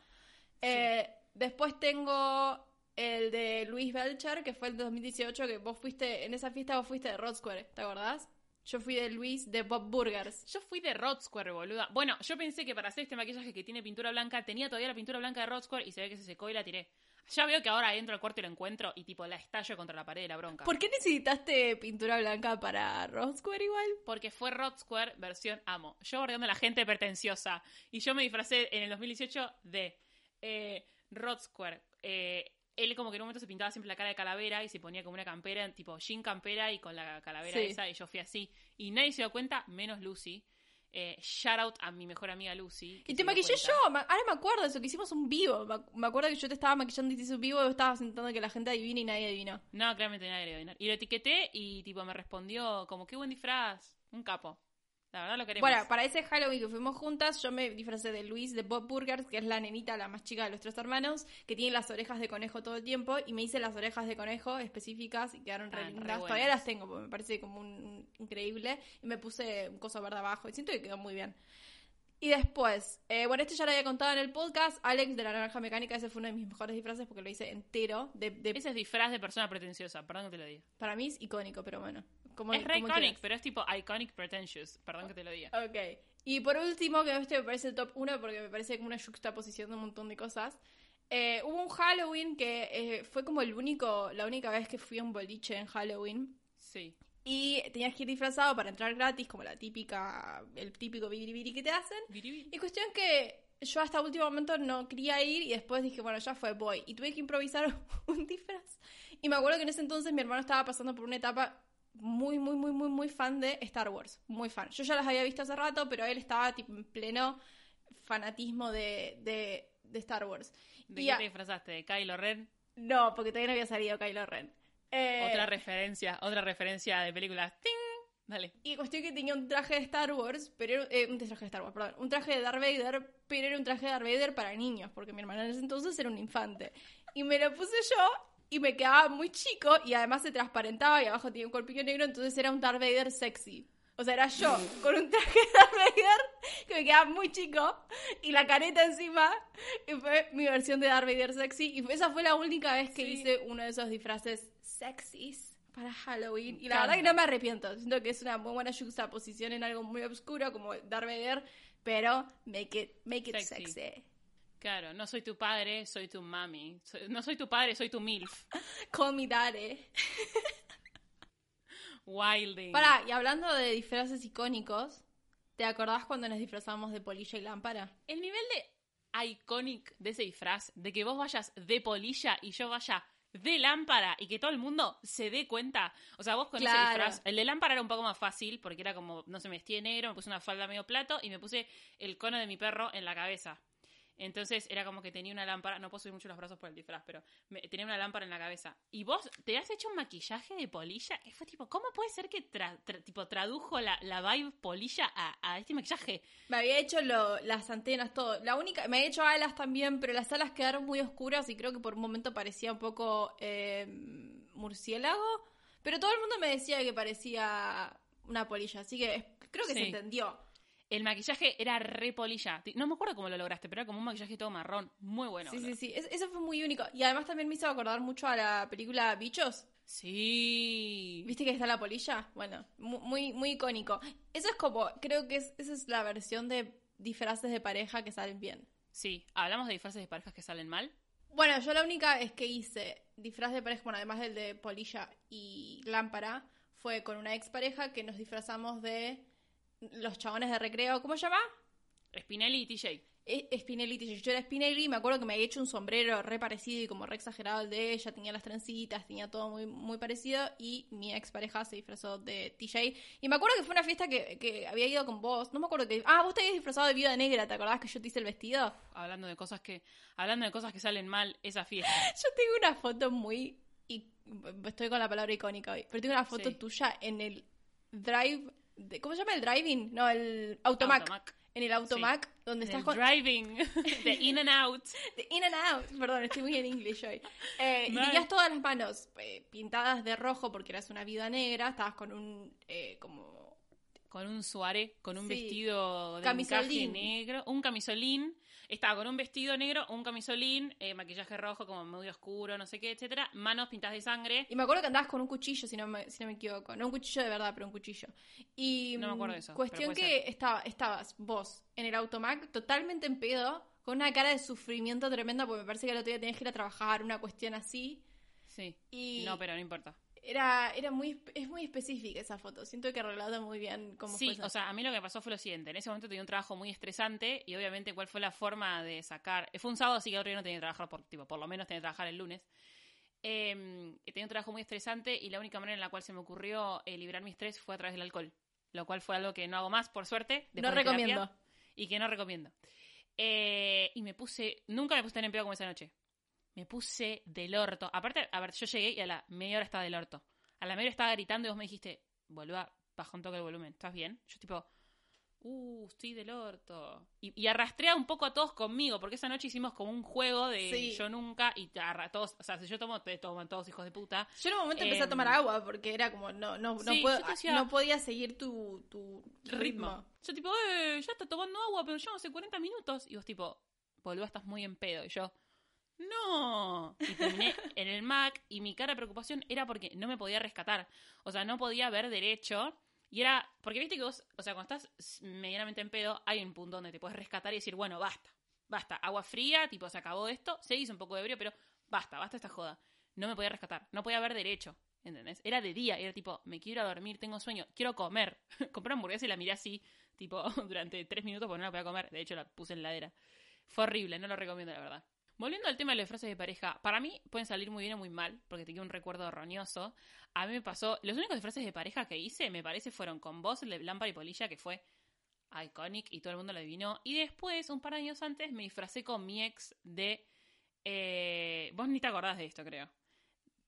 [SPEAKER 2] Eh, después tengo el de Luis Belcher, que fue el de 2018, que vos fuiste, en esa fiesta vos fuiste de Rod Square, ¿te acordás? Yo fui de Luis de Bob Burgers.
[SPEAKER 1] Yo fui de Rod Square, boluda. Bueno, yo pensé que para hacer este maquillaje que tiene pintura blanca, tenía todavía la pintura blanca de Rod Square y se ve que se secó y la tiré. Ya veo que ahora entro al cuarto y lo encuentro y tipo la estallo contra la pared de la bronca.
[SPEAKER 2] ¿Por qué necesitaste pintura blanca para Rod Square igual?
[SPEAKER 1] Porque fue Rod Square versión amo. Yo bordeando a la gente pretenciosa. Y yo me disfracé en el 2018 de eh, Rod Square. Eh, él como que en un momento se pintaba siempre la cara de calavera y se ponía como una campera, tipo jean campera y con la calavera
[SPEAKER 2] Sí.
[SPEAKER 1] esa. Y yo fui así. Y nadie se dio cuenta, menos Lucy. Eh, shout out a mi mejor amiga Lucy.
[SPEAKER 2] Y te maquillé
[SPEAKER 1] cuenta.
[SPEAKER 2] yo, ahora me acuerdo de eso, que hicimos un vivo. Me ac- Me acuerdo que yo te estaba maquillando y te hice un vivo y estabas intentando que la gente adivine y nadie adivinó.
[SPEAKER 1] No, claramente nadie le iba a adivinar. Y lo etiqueté y tipo me respondió como qué buen disfraz. Un capo. La verdad lo queremos.
[SPEAKER 2] Bueno, para ese Halloween que fuimos juntas, yo me disfracé de Luis de Bob Burgers, que es la nenita, la más chica de los tres hermanos, que tiene las orejas de conejo todo el tiempo, y me hice las orejas de conejo específicas y quedaron
[SPEAKER 1] Estaban re
[SPEAKER 2] lindas.
[SPEAKER 1] buenas.
[SPEAKER 2] Todavía las tengo, porque me parece como un, un- increíble. Y me puse un coso verde abajo, y siento que quedó muy bien. Y después, eh, bueno, este ya lo había contado en el podcast, Alex de la Naranja Mecánica, ese fue uno de mis mejores disfraces porque lo hice entero. De, de-
[SPEAKER 1] Ese es disfraz de persona pretenciosa, perdón que te lo diga.
[SPEAKER 2] para mí es icónico, pero bueno, como
[SPEAKER 1] Es re
[SPEAKER 2] como
[SPEAKER 1] iconic,
[SPEAKER 2] quieras.
[SPEAKER 1] pero es tipo iconic pretentious. Perdón que te lo diga.
[SPEAKER 2] Ok. Y por último, que este me parece el top 1 porque me parece como una juxtaposición de un montón de cosas. eh, hubo un Halloween que eh, fue como el único, la única vez que fui a un boliche en Halloween.
[SPEAKER 1] Sí.
[SPEAKER 2] Y tenías que ir disfrazado para entrar gratis, como la típica, el típico biribiri que te hacen.
[SPEAKER 1] Biribiri.
[SPEAKER 2] Y cuestión que yo hasta último momento no quería ir y después dije, bueno, ya fue, voy. Y tuve que improvisar un disfraz. Y me acuerdo que en ese entonces mi hermano estaba pasando por una etapa muy, muy, muy, muy, muy fan de Star Wars. Muy fan. Yo ya las había visto hace rato, pero él estaba tipo en pleno fanatismo de, de, de Star Wars.
[SPEAKER 1] ¿De
[SPEAKER 2] Y
[SPEAKER 1] qué
[SPEAKER 2] a-
[SPEAKER 1] te disfrazaste? ¿De Kylo Ren?
[SPEAKER 2] No, porque todavía no había salido Kylo Ren. Eh,
[SPEAKER 1] Otra referencia, otra referencia de películas. ¡Ting! Dale.
[SPEAKER 2] Y cuestión que tenía un traje de Star Wars, pero era, eh, un traje de Star Wars, perdón, un traje de Darth Vader, pero era un traje de Darth Vader para niños, porque mi hermana en ese entonces era un infante. Y me lo puse yo y me quedaba muy chico y además se transparentaba y abajo tenía un corpiño negro, entonces era un Darth Vader sexy. O sea, era yo con un traje de Darth Vader que me quedaba muy chico y la careta encima y fue mi versión de Darth Vader sexy y esa fue la única vez que
[SPEAKER 1] Sí.
[SPEAKER 2] hice uno de esos disfraces sexys para Halloween y la verdad que no me arrepiento. Siento que es una muy buena juxtaposición en algo muy oscuro como Darth Vader, pero make it, make it
[SPEAKER 1] Sexy.
[SPEAKER 2] sexy.
[SPEAKER 1] Claro, no soy tu padre, soy tu mami. Soy- no soy tu padre, soy tu MILF.
[SPEAKER 2] Call me daddy.
[SPEAKER 1] Wilding.
[SPEAKER 2] Pará, y hablando de disfraces icónicos, ¿te acordás cuando nos disfrazamos de polilla y lámpara?
[SPEAKER 1] El nivel de iconic de ese disfraz, de que vos vayas de polilla y yo vaya de lámpara y que todo el mundo se dé cuenta. O sea, vos con ese
[SPEAKER 2] Claro.
[SPEAKER 1] disfraz. El de lámpara era un poco más fácil porque era como, no se me vestí de negro, me puse una falda medio plato y me puse el cono de mi perro en la cabeza. Entonces era como que tenía una lámpara, no puedo subir mucho los brazos por el disfraz, pero me- tenía una lámpara en la cabeza. Y vos te has hecho un maquillaje de polilla, que fue tipo, ¿cómo puede ser que tra- tra- tipo, tradujo la, la vibe polilla a, a este maquillaje?
[SPEAKER 2] Me había hecho lo- las antenas, todo. La única, me había hecho alas también, pero las alas quedaron muy oscuras y creo que por un momento parecía un poco eh, murciélago. Pero todo el mundo me decía que parecía una polilla, así que creo que se entendió.
[SPEAKER 1] El maquillaje era re polilla. No me acuerdo cómo lo lograste, pero era como un maquillaje todo marrón. Muy bueno.
[SPEAKER 2] sí, sí, sí. Es- eso fue muy único. Y además también me hizo acordar mucho a la película Bichos.
[SPEAKER 1] Sí.
[SPEAKER 2] ¿Viste que está la polilla? Bueno, mu- muy, muy icónico. Eso es como, creo que es, esa es la versión de disfraces de pareja que salen bien.
[SPEAKER 1] Sí. ¿Hablamos de disfraces de parejas que salen mal?
[SPEAKER 2] Bueno, yo la única vez que hice disfraz de pareja, bueno, además del de polilla y lámpara, fue con una expareja que nos disfrazamos de los chabones de recreo. ¿Cómo se llama?
[SPEAKER 1] Spinelli y TJ.
[SPEAKER 2] E- Spinelli. y Yo era Spinelli y me acuerdo que me había hecho un sombrero re parecido y como re exagerado al de ella. Tenía las trencitas, tenía todo muy, muy parecido. Y mi expareja se disfrazó de TJ. Y me acuerdo que fue una fiesta que, que había ido con vos. No me acuerdo que. Ah, vos te habías disfrazado de viuda negra. ¿Te acordás que yo te hice el vestido?
[SPEAKER 1] Hablando de cosas que. Hablando de cosas que salen mal, esa fiesta.
[SPEAKER 2] Yo tengo una foto muy. y- Estoy con la palabra icónica hoy. Pero tengo una foto
[SPEAKER 1] Sí.
[SPEAKER 2] tuya en el drive. De- ¿Cómo se llama el driving? No, el automac.
[SPEAKER 1] Automac.
[SPEAKER 2] En el automac, donde
[SPEAKER 1] En
[SPEAKER 2] estás
[SPEAKER 1] el
[SPEAKER 2] con.
[SPEAKER 1] driving. de in and out.
[SPEAKER 2] de In and out. Perdón, estoy muy en inglés hoy. Eh, y tenías todas las manos eh, pintadas de rojo porque eras una vida negra. Estabas con un. eh, como.
[SPEAKER 1] Con un suaré, con un
[SPEAKER 2] Sí.
[SPEAKER 1] vestido de
[SPEAKER 2] Camisolín.
[SPEAKER 1] negro. Un camisolín. Estaba con un vestido negro, un camisolín, eh, maquillaje rojo como muy oscuro, no sé qué, etcétera. Manos pintadas de sangre.
[SPEAKER 2] Y me acuerdo que andabas con un cuchillo, si no me, si no me equivoco. No un cuchillo de verdad, pero un cuchillo. Y
[SPEAKER 1] No me acuerdo
[SPEAKER 2] mm,
[SPEAKER 1] de eso,
[SPEAKER 2] Cuestión que estaba, estabas vos en el automac totalmente en pedo, con una cara de sufrimiento tremenda, porque me parece que el otro día tenías que ir a trabajar, una cuestión así.
[SPEAKER 1] Sí.
[SPEAKER 2] Y
[SPEAKER 1] No, pero no importa.
[SPEAKER 2] Era, era muy, es muy específica esa foto. Siento que relata muy bien cómo
[SPEAKER 1] Sí,
[SPEAKER 2] fue esa-
[SPEAKER 1] o sea, a mí lo que pasó fue lo siguiente. En ese momento tenía un trabajo muy estresante y obviamente cuál fue la forma de sacar... Fue un sábado, así que otro día no tenía que trabajar, por, tipo, por lo menos tenía que trabajar el lunes. Eh, tenía un trabajo muy estresante y la única manera en la cual se me ocurrió eh, liberar mi estrés fue a través del alcohol. Lo cual fue algo que no hago más, por suerte.
[SPEAKER 2] No
[SPEAKER 1] terapia,
[SPEAKER 2] recomiendo.
[SPEAKER 1] y que no recomiendo. Eh, y me puse... Nunca me puse tan en pedo como esa noche. Me puse del orto. Aparte, a ver, yo llegué y a la media hora estaba del orto. A la media hora estaba gritando y vos me dijiste, boluda, baja un toque el volumen, ¿estás bien? Yo tipo, uh, estoy del orto. Y, y arrastré a un poco a todos conmigo, porque esa noche hicimos como un juego de
[SPEAKER 2] Sí.
[SPEAKER 1] yo nunca, y arra- todos, o sea, si yo tomo, te toman todos hijos de puta.
[SPEAKER 2] Yo en un momento empecé a
[SPEAKER 1] Em,
[SPEAKER 2] tomar agua porque era como, no, no, no, puedo-
[SPEAKER 1] decía-
[SPEAKER 2] no podía seguir tu, tu ritmo.
[SPEAKER 1] Yo tipo, eh, ya está tomando agua, pero yo hace 40 minutos. Y vos tipo, boluda, estás muy en pedo. Y yo, no. Y terminé en el Mac y mi cara de preocupación era porque no me podía rescatar. O sea, no podía ver derecho. Y era, porque viste que vos, o sea, cuando estás medianamente en pedo, hay un punto donde te puedes rescatar y decir, bueno, basta, basta, agua fría, tipo, se acabó esto, se hizo un poco de ebrio, pero basta, basta esta joda. No me podía rescatar, no podía ver derecho, ¿entendés? Era de día, era tipo, me quiero dormir, tengo sueño, quiero comer. Compré hamburguesa y la miré así, tipo, durante tres minutos porque no la podía comer. De hecho, la puse en la. Fue horrible, no lo recomiendo, la verdad. Volviendo al tema de las frases de pareja, para mí pueden salir muy bien o muy mal, porque te queda un recuerdo erróneoso. A mí me pasó, los únicos frases de pareja que hice, me parece, fueron con vos, Lámpara y Polilla, que fue iconic y todo el mundo lo adivinó. Y después, un par de años antes, me disfracé con mi ex de... Eh, vos ni te acordás de esto, creo.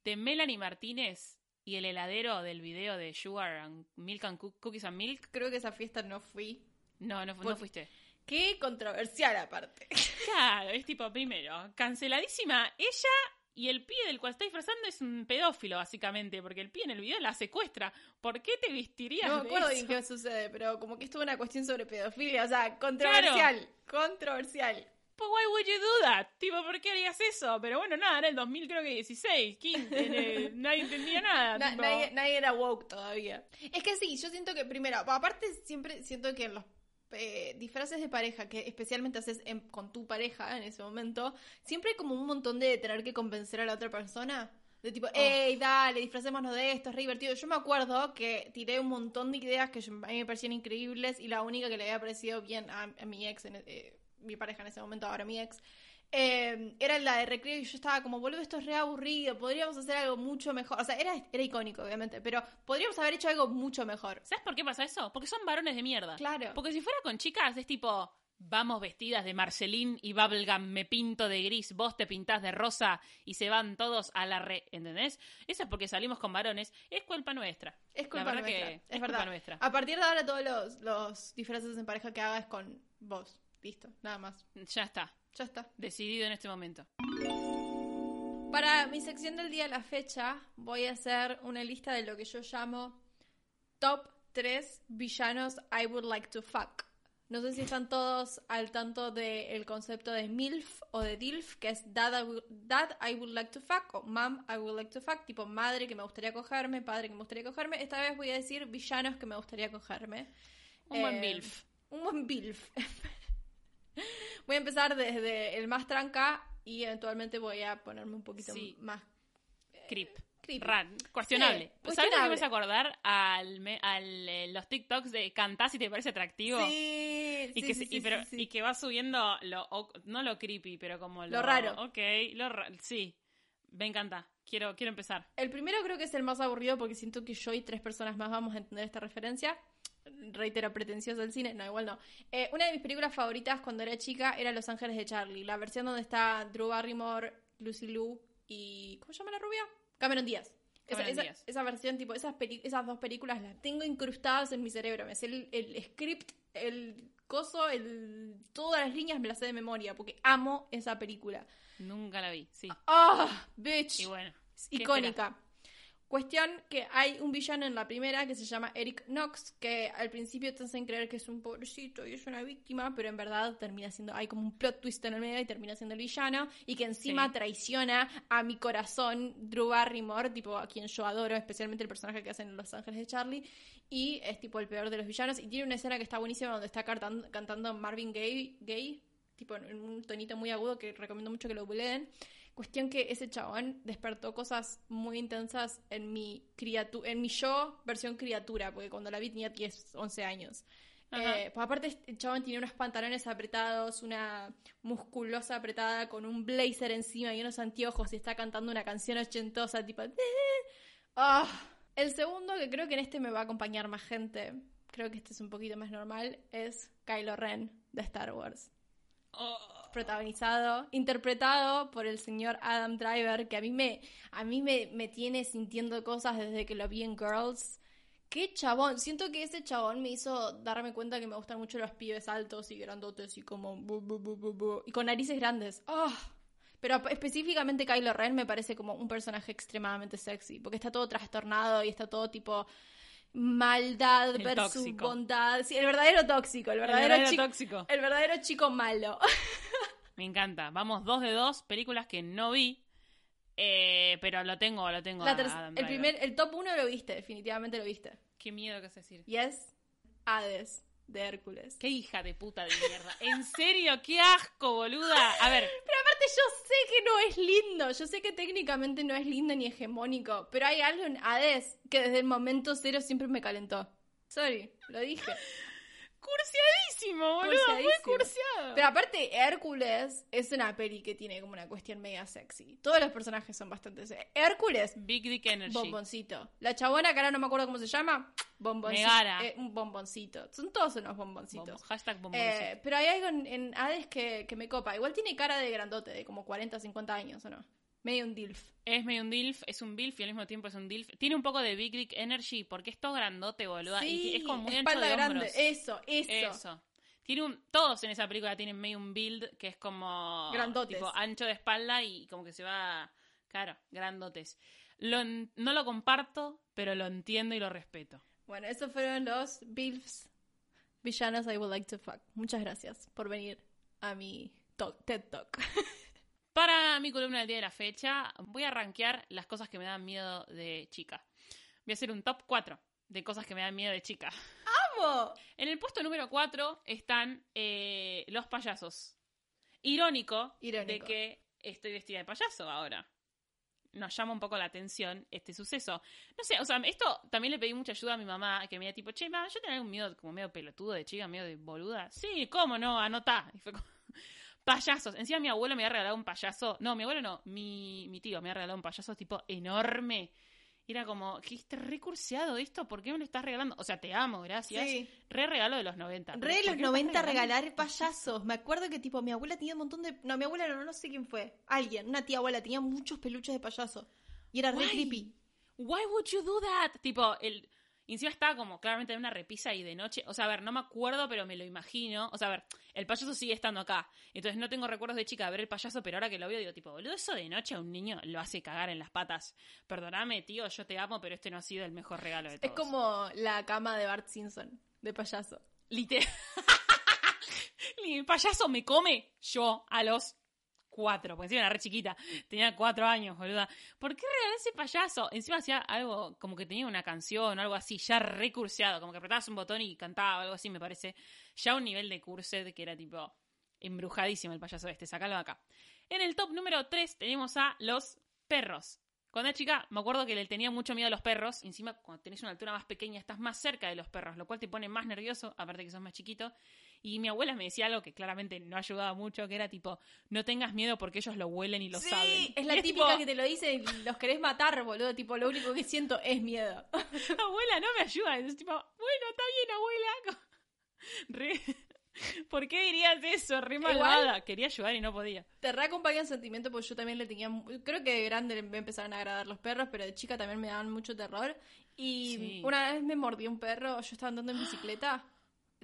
[SPEAKER 1] De Melanie Martínez y el heladero del video de Sugar and Milk and Cookies and Milk.
[SPEAKER 2] Creo que esa fiesta no fui.
[SPEAKER 1] No, no, no fuiste.
[SPEAKER 2] Qué controversial aparte.
[SPEAKER 1] Claro, es tipo, primero, canceladísima ella y el pie del cual está disfrazando es un pedófilo, básicamente, porque el pie en el video la secuestra. ¿Por qué te vestirías
[SPEAKER 2] No me acuerdo bien qué sucede, pero como que esto es una cuestión sobre pedofilia, o sea, controversial, controversial.
[SPEAKER 1] Pues why would you do that? Tipo, ¿por qué harías eso? Pero bueno, nada, era el 2000 creo que 16, 15, nadie entendía nada.
[SPEAKER 2] nadie, nadie, era woke todavía. Es que sí, yo siento que primero, aparte siempre siento que en los eh, disfraces de pareja que especialmente haces con tu pareja en ese momento, siempre hay como un montón de tener que convencer a la otra persona. De tipo, hey, dale, disfracémonos de esto, es re divertido. Yo me acuerdo que tiré un montón de ideas que a mí me parecían increíbles y la única que le había parecido bien a, mi ex, en, eh, mi pareja en ese momento, ahora mi ex, eh, era la de recreo y yo estaba como, boludo, esto es re aburrido, podríamos hacer algo mucho mejor. O sea, era, era icónico, obviamente, pero podríamos haber hecho algo mucho mejor.
[SPEAKER 1] ¿Sabes por qué pasa eso? Porque son varones de mierda.
[SPEAKER 2] Claro.
[SPEAKER 1] Porque si fuera con chicas es tipo, vamos vestidas de Marceline y Bubblegum, me pinto de gris, vos te pintás de rosa y se van todos a la re, ¿entendés? Eso es porque salimos con varones, es culpa nuestra.
[SPEAKER 2] Es culpa nuestra. es, verdad. nuestra. A partir de ahora todos los, los disfraces en pareja que hagas con vos. Listo, nada más.
[SPEAKER 1] Ya está.
[SPEAKER 2] Ya está.
[SPEAKER 1] Decidido en este momento.
[SPEAKER 2] Para mi sección del día de la fecha, voy a hacer una lista de lo que yo llamo top 3 villanos I would like to fuck. No sé si están todos al tanto del concepto de MILF o de DILF, que es dad I, dad I, would like to fuck o Mom I would like to fuck, tipo madre que me gustaría cogerme, padre que me gustaría cogerme. Esta vez voy a decir villanos que me gustaría cogerme.
[SPEAKER 1] Un buen MILF.
[SPEAKER 2] Eh, un buen MILF. voy a empezar desde el más tranca y eventualmente voy a ponerme un poquito más...
[SPEAKER 1] Creep. Ran, cuestionable. ¿Sabes qué me vas a acordar al, al eh, los TikToks de cantás y te parece atractivo?
[SPEAKER 2] Sí,
[SPEAKER 1] y que, y, pero, y que va subiendo lo, no lo creepy, pero como lo,
[SPEAKER 2] lo raro.
[SPEAKER 1] Ok, lo sí. Me encanta. Quiero, quiero empezar.
[SPEAKER 2] El primero creo que es el más aburrido porque siento que yo y tres personas más vamos a entender esta referencia reitero, pretencioso del cine. No, igual no. Eh, una de mis películas favoritas cuando era chica era Los Ángeles de Charlie. La versión donde está Drew Barrymore, Lucy Liu y. ¿Cómo se llama la rubia? Cameron Díaz. Esa, versión, tipo, esas, esas dos películas las tengo incrustadas en mi cerebro. Me sé el, script, el coso, el, todas las líneas me las sé de memoria porque amo esa película.
[SPEAKER 1] Nunca la vi, sí.
[SPEAKER 2] ¡Ah! bitch.
[SPEAKER 1] Y bueno.
[SPEAKER 2] Icónica. Cuestión que hay un villano en la primera que se llama Eric Knox, que al principio te hacen creer que es un pobrecito y es una víctima, pero en verdad termina siendo, hay como un plot twist en el medio y termina siendo el villano, y que encima traiciona a mi corazón Drew Barrymore, tipo a quien yo adoro, especialmente el personaje que hacen en Los Ángeles de Charlie, y es tipo el peor de los villanos, y tiene una escena que está buenísima donde está cantando, cantando Marvin Gaye, Gay, tipo en un tonito muy agudo que recomiendo mucho que lo googleen. Cuestión que ese chabón despertó cosas muy intensas en mi criatura, en mi yo versión criatura, porque cuando la vi tenía 10, 11 años. Eh, pues aparte el chabón tiene unos pantalones apretados, una musculosa apretada con un blazer encima y unos anteojos y está cantando una canción ochentosa tipo... Ah. El segundo, que creo que en este me va a acompañar más gente, creo que este es un poquito más normal, es Kylo Ren de Star Wars.
[SPEAKER 1] Oh
[SPEAKER 2] protagonizado, interpretado por el señor Adam Driver, que a mí me, a mí me, me tiene sintiendo cosas desde que lo vi en Girls. Qué chabón, siento que ese chabón me hizo darme cuenta que me gustan mucho los pibes altos y grandotes y como y con narices grandes. ¡Ah! Pero específicamente Kylo Ren me parece como un personaje extremadamente sexy, porque está todo trastornado y está todo tipo maldad versus bondad. Sí, el verdadero tóxico, el verdadero, chico,
[SPEAKER 1] tóxico.
[SPEAKER 2] El verdadero chico malo.
[SPEAKER 1] Me encanta. Vamos dos de dos, películas que no vi. Eh, pero lo tengo, lo tengo.
[SPEAKER 2] La
[SPEAKER 1] a
[SPEAKER 2] el primer, el top 1 lo viste, definitivamente lo viste.
[SPEAKER 1] Qué miedo que es decir.
[SPEAKER 2] Y es Hades, de Hércules.
[SPEAKER 1] Qué hija de puta de mierda. ¿En serio? ¡Qué asco, boluda! A ver,
[SPEAKER 2] Pero aparte yo sé que no es lindo, yo sé que técnicamente no es lindo ni hegemónico, pero hay algo en Hades que desde el momento cero siempre me calentó. Sorry, lo dije.
[SPEAKER 1] Cursiadísimo, boludo. Muy cursiado.
[SPEAKER 2] Pero aparte, Hércules es una peli que tiene como una cuestión mega sexy. Todos los personajes son bastante sexy. Hércules,
[SPEAKER 1] Big Dick Energy.
[SPEAKER 2] bomboncito. La chabona, que ahora no me acuerdo cómo se llama, bomboncito.
[SPEAKER 1] Megara.
[SPEAKER 2] Eh, un bomboncito. Son todos unos bomboncitos.
[SPEAKER 1] Bombo- Hashtag bomboncito.
[SPEAKER 2] Eh, pero hay algo en, en Hades que, que me copa. Igual tiene cara de grandote, de como 40, 50 años, ¿o no? Medio un DILF.
[SPEAKER 1] Es medio un DILF, es un BILF y al mismo tiempo es un DILF. Tiene un poco de Big Dick Energy porque es todo grandote, boluda. y es como muy ancho
[SPEAKER 2] espalda
[SPEAKER 1] de
[SPEAKER 2] grande.
[SPEAKER 1] hombros.
[SPEAKER 2] Eso, eso.
[SPEAKER 1] Eso. Tiene un, todos en esa película tienen medio un build que es como
[SPEAKER 2] Grandotes.
[SPEAKER 1] tipo ancho de espalda y como que se va, claro, grandotes. Lo no lo comparto, pero lo entiendo y lo respeto.
[SPEAKER 2] Bueno, esos fueron los BILFs villanos I would like to fuck. Muchas gracias por venir a mi talk- TED Talk.
[SPEAKER 1] Para mi columna del día de la fecha, voy a rankear las cosas que me dan miedo de chica. Voy a hacer un top 4 de cosas que me dan miedo de chica.
[SPEAKER 2] ¡Vamos!
[SPEAKER 1] En el puesto número 4 están eh, los payasos. Irónico,
[SPEAKER 2] Irónico.
[SPEAKER 1] de que estoy vestida de payaso ahora. Nos llama un poco la atención este suceso. No sé, o sea, esto también le pedí mucha ayuda a mi mamá, que me dijo tipo, che, ma, yo tenía un miedo como medio pelotudo de chica, medio de boluda. Sí, ¿cómo no? Anotá. Y fue como, payasos. Encima mi abuelo me había regalado un payaso. No, mi abuelo no, mi, mi tío me había regalado un payaso tipo enorme. Y era como, que está recurseado esto, ¿por qué me lo estás regalando? O sea, te amo, gracias.
[SPEAKER 2] Sí.
[SPEAKER 1] Re regalo de los 90.
[SPEAKER 2] Re
[SPEAKER 1] ¿Por qué
[SPEAKER 2] los
[SPEAKER 1] me estás
[SPEAKER 2] 90
[SPEAKER 1] regalando?
[SPEAKER 2] regalar payasos. Me acuerdo que tipo mi abuela tenía un montón de... No, mi abuela no, no sé quién fue. Alguien, una tía abuela, tenía muchos peluches de payaso. Y era re
[SPEAKER 1] Guay.
[SPEAKER 2] creepy.
[SPEAKER 1] Why would you do that? Tipo, el. Y Encima estaba como claramente en una repisa y de noche. O sea, a ver, no me acuerdo, pero me lo imagino. O sea, a ver, el payaso sigue estando acá. Entonces no tengo recuerdos de chica de ver el payaso, pero ahora que lo veo digo, tipo, boludo, eso de noche a un niño lo hace cagar en las patas. Perdóname, tío, yo te amo, pero este no ha sido el mejor regalo de
[SPEAKER 2] Es
[SPEAKER 1] todos.
[SPEAKER 2] como la cama de Bart Simpson, de payaso.
[SPEAKER 1] Literal. El payaso me come yo a los cuatro, porque encima era re chiquita. Tenía cuatro años, boluda. ¿Por qué regalé ese payaso? Encima hacía algo como que tenía una canción o algo así, ya recurseado, como que apretabas un botón y cantaba algo así, me parece. Ya un nivel de curset que era tipo embrujadísimo el payaso este, sacalo acá. En el top número 3 tenemos a los perros. Cuando era chica, me acuerdo que le tenía mucho miedo a los perros. Encima, cuando tenés una altura más pequeña, estás más cerca de los perros, lo cual te pone más nervioso, aparte que sos más chiquito. Y mi abuela me decía algo que claramente no ayudaba mucho, que era tipo, no tengas miedo porque ellos lo huelen y lo
[SPEAKER 2] sí,
[SPEAKER 1] saben.
[SPEAKER 2] es la
[SPEAKER 1] Y
[SPEAKER 2] típica
[SPEAKER 1] tipo,
[SPEAKER 2] que te lo dice y los querés matar, boludo. Tipo, lo único que siento es miedo.
[SPEAKER 1] abuela, no me ayuda. Es tipo, bueno, está bien, abuela. Re- ¿Por qué dirías eso? Re malvada. Quería ayudar y no podía.
[SPEAKER 2] Te reacompaña el sentimiento porque yo también le tenía... Creo que de grande me empezaron a agradar los perros, pero de chica también me daban mucho terror. Y
[SPEAKER 1] Sí.
[SPEAKER 2] una vez me mordió un perro, yo estaba andando en bicicleta.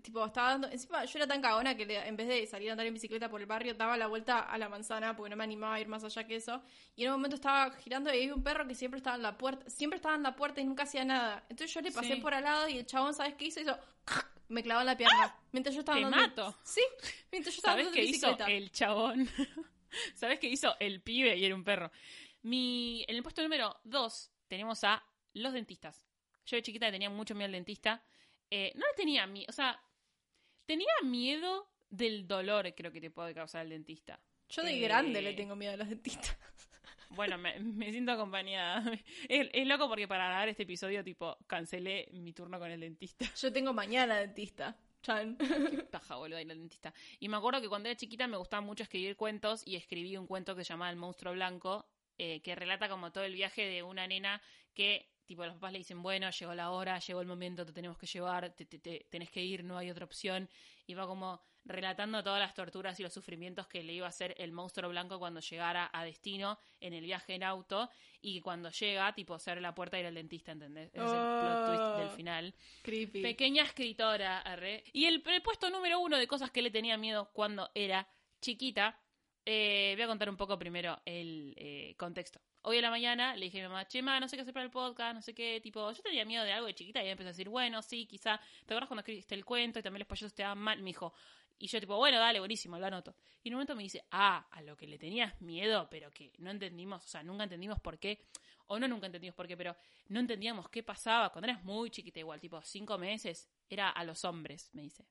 [SPEAKER 2] Tipo, estaba dando... Encima yo era tan cagona que le- en vez de salir a andar en bicicleta por el barrio, daba la vuelta a la manzana porque no me animaba a ir más allá que eso. Y en un momento estaba girando y había un perro que siempre estaba en la puerta, siempre estaba en la puerta y nunca hacía nada. Entonces yo le pasé
[SPEAKER 1] Sí.
[SPEAKER 2] por al lado y el chabón, ¿sabes qué hizo? Hizo... Me clavó en la pierna. Mientras yo estaba
[SPEAKER 1] ¡Te
[SPEAKER 2] andando...
[SPEAKER 1] mato!
[SPEAKER 2] Sí, mientras yo estaba
[SPEAKER 1] ¿Sabes qué hizo el chabón? ¿Sabes qué hizo el pibe y era un perro? Mi, en el puesto número 2 tenemos a los dentistas. Yo de chiquita tenía mucho miedo al dentista. Eh, no le tenía miedo, o sea, tenía miedo del dolor creo que te puede causar el dentista.
[SPEAKER 2] Yo de
[SPEAKER 1] Eh,
[SPEAKER 2] grande le tengo miedo a los dentistas.
[SPEAKER 1] Bueno, me, me siento acompañada. Es, es loco porque para grabar este episodio, tipo, cancelé mi turno con el dentista.
[SPEAKER 2] Yo tengo mañana dentista. Chan.
[SPEAKER 1] Qué paja, boludo, ir al dentista. Y me acuerdo que cuando era chiquita me gustaba mucho escribir cuentos y escribí un cuento que se llamaba El monstruo blanco, eh, que relata como todo el viaje de una nena que, tipo, los papás le dicen, bueno, llegó la hora, llegó el momento, te tenemos que llevar, te, te- te- tenés que ir, no hay otra opción. Y va como relatando todas las torturas y los sufrimientos que le iba a hacer el monstruo blanco cuando llegara a destino en el viaje en auto y cuando llega, tipo, se abre la puerta y ir al dentista, ¿entendés? Ese es el plot twist del final.
[SPEAKER 2] Creepy.
[SPEAKER 1] Pequeña escritora, arre. Y el, el puesto número uno de cosas que le tenía miedo cuando era chiquita. eh, voy a contar un poco primero el eh, contexto. Hoy en la mañana le dije a mi mamá, Chema, no sé qué hacer para el podcast, no sé qué, tipo, yo tenía miedo de algo de chiquita y ella empezó a decir, bueno, sí, quizá, ¿te acuerdas cuando escribiste el cuento y también los payasos te daban mal? Me dijo, Y yo tipo, bueno, dale, buenísimo, lo anoto. Y en un momento me dice, ah, a lo que le tenías miedo, pero que no entendimos, o sea, nunca entendimos por qué, o no nunca entendimos por qué, pero no entendíamos qué pasaba. Cuando eras muy chiquita igual, tipo cinco meses, era a los hombres, me dice.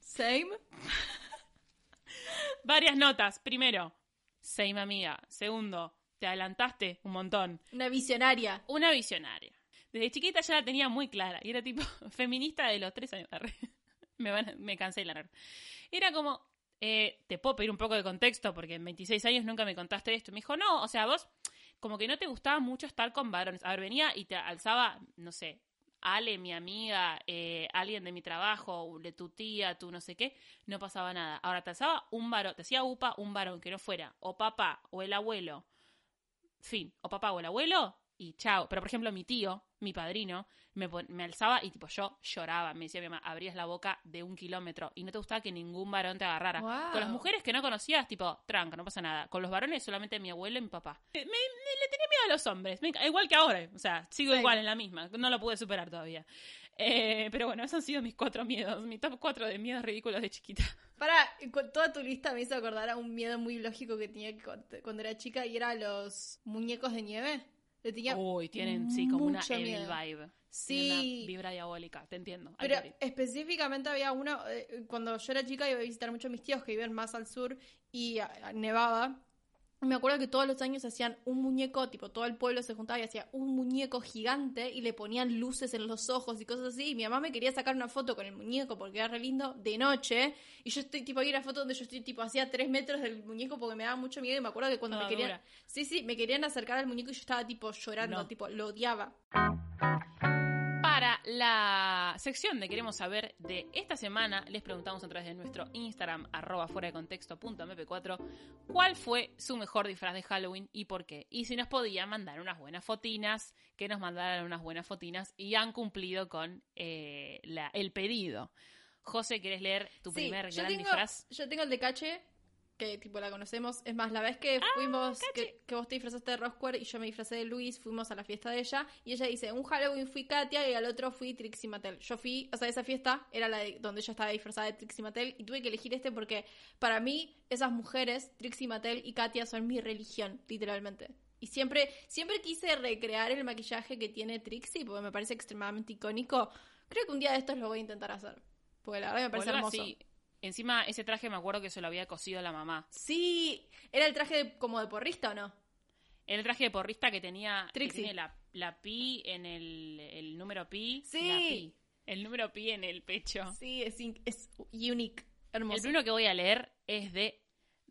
[SPEAKER 2] Same.
[SPEAKER 1] Varias notas. Primero, same amiga. Segundo, te adelantaste un montón.
[SPEAKER 2] Una visionaria.
[SPEAKER 1] Una visionaria. Desde chiquita ya la tenía muy clara. Y era tipo feminista de los tres años. Me, van, me cansé de la Era como, eh, te puedo pedir un poco de contexto porque en 26 años nunca me contaste esto. Me dijo, no, o sea, vos como que no te gustaba mucho estar con varones. A ver, venía y te alzaba, no sé, Ale, mi amiga, eh, alguien de mi trabajo, de tu tía, tu no sé qué, no pasaba nada. Ahora te alzaba un varón, te hacía upa un varón que no fuera o papá o el abuelo, fin, o papá o el abuelo y chao. Pero por ejemplo mi tío, mi padrino, me, me, alzaba y tipo yo lloraba. Me decía mi mamá, abrías la boca de un kilómetro y no te gustaba que ningún varón te agarrara. Con las mujeres que no conocías, tipo, tranca, no pasa nada. Con los varones solamente mi abuelo y mi papá. Me, le tenía miedo a los hombres, igual que ahora. O sea, sigo igual en la misma. No lo pude superar todavía. Eh, pero bueno, esos han sido mis cuatro miedos, mi top cuatro de miedos ridículos de chiquita.
[SPEAKER 2] Para, toda tu lista me hizo acordar a un miedo muy lógico que tenía cuando era chica y era los muñecos de nieve. Le tenía
[SPEAKER 1] Uy, tienen, sí, como una evil vibe. Sí. Una vibra diabólica, te entiendo.
[SPEAKER 2] Pero específicamente había uno, eh, cuando yo era chica iba a visitar mucho a mis tíos que viven más al sur y nevaba. Me acuerdo que todos los años hacían un muñeco, tipo todo el pueblo se juntaba y hacía un muñeco gigante y le ponían luces en los ojos y cosas así. Y mi mamá me quería sacar una foto con el muñeco porque era re lindo de noche. Y yo estoy tipo ahí una foto donde yo estoy tipo hacía tres metros del muñeco porque me daba mucho miedo. Y me acuerdo que cuando me querían. Sí, sí, me querían acercar al muñeco y yo estaba tipo llorando, tipo lo odiaba
[SPEAKER 1] la sección de Queremos Saber de esta semana, les preguntamos a través de nuestro Instagram, arroba fuera de contexto 4 cuál fue su mejor disfraz de Halloween y por qué. Y si nos podían mandar unas buenas fotinas, que nos mandaran unas buenas fotinas y han cumplido con eh, la, el pedido. José, ¿querés leer tu primer gran disfraz?
[SPEAKER 2] Yo tengo el de Cache, que tipo la conocemos. Es más, la vez que ah, fuimos, que, vos te disfrazaste de Rosquare y yo me disfrazé de Luis, fuimos a la fiesta de ella y ella dice, un Halloween fui Katia y al otro fui Trixie Mattel. Yo fui, o sea, esa fiesta era la de, donde ella estaba disfrazada de Trixie Mattel y tuve que elegir este porque para mí esas mujeres, Trixie Mattel y Katia, son mi religión, literalmente. Y siempre, siempre quise recrear el maquillaje que tiene Trixie porque me parece extremadamente icónico. Creo que un día de estos lo voy a intentar hacer. Porque la verdad me parece hermoso.
[SPEAKER 1] Encima, ese traje me acuerdo que se lo había cosido la mamá.
[SPEAKER 2] Sí, ¿era el traje como de porrista o no?
[SPEAKER 1] el traje de porrista que tenía, que la, la, pi en el, el número pi.
[SPEAKER 2] Sí.
[SPEAKER 1] el número pi en el pecho.
[SPEAKER 2] Sí, es, es unique, hermoso.
[SPEAKER 1] El primero que voy a leer es de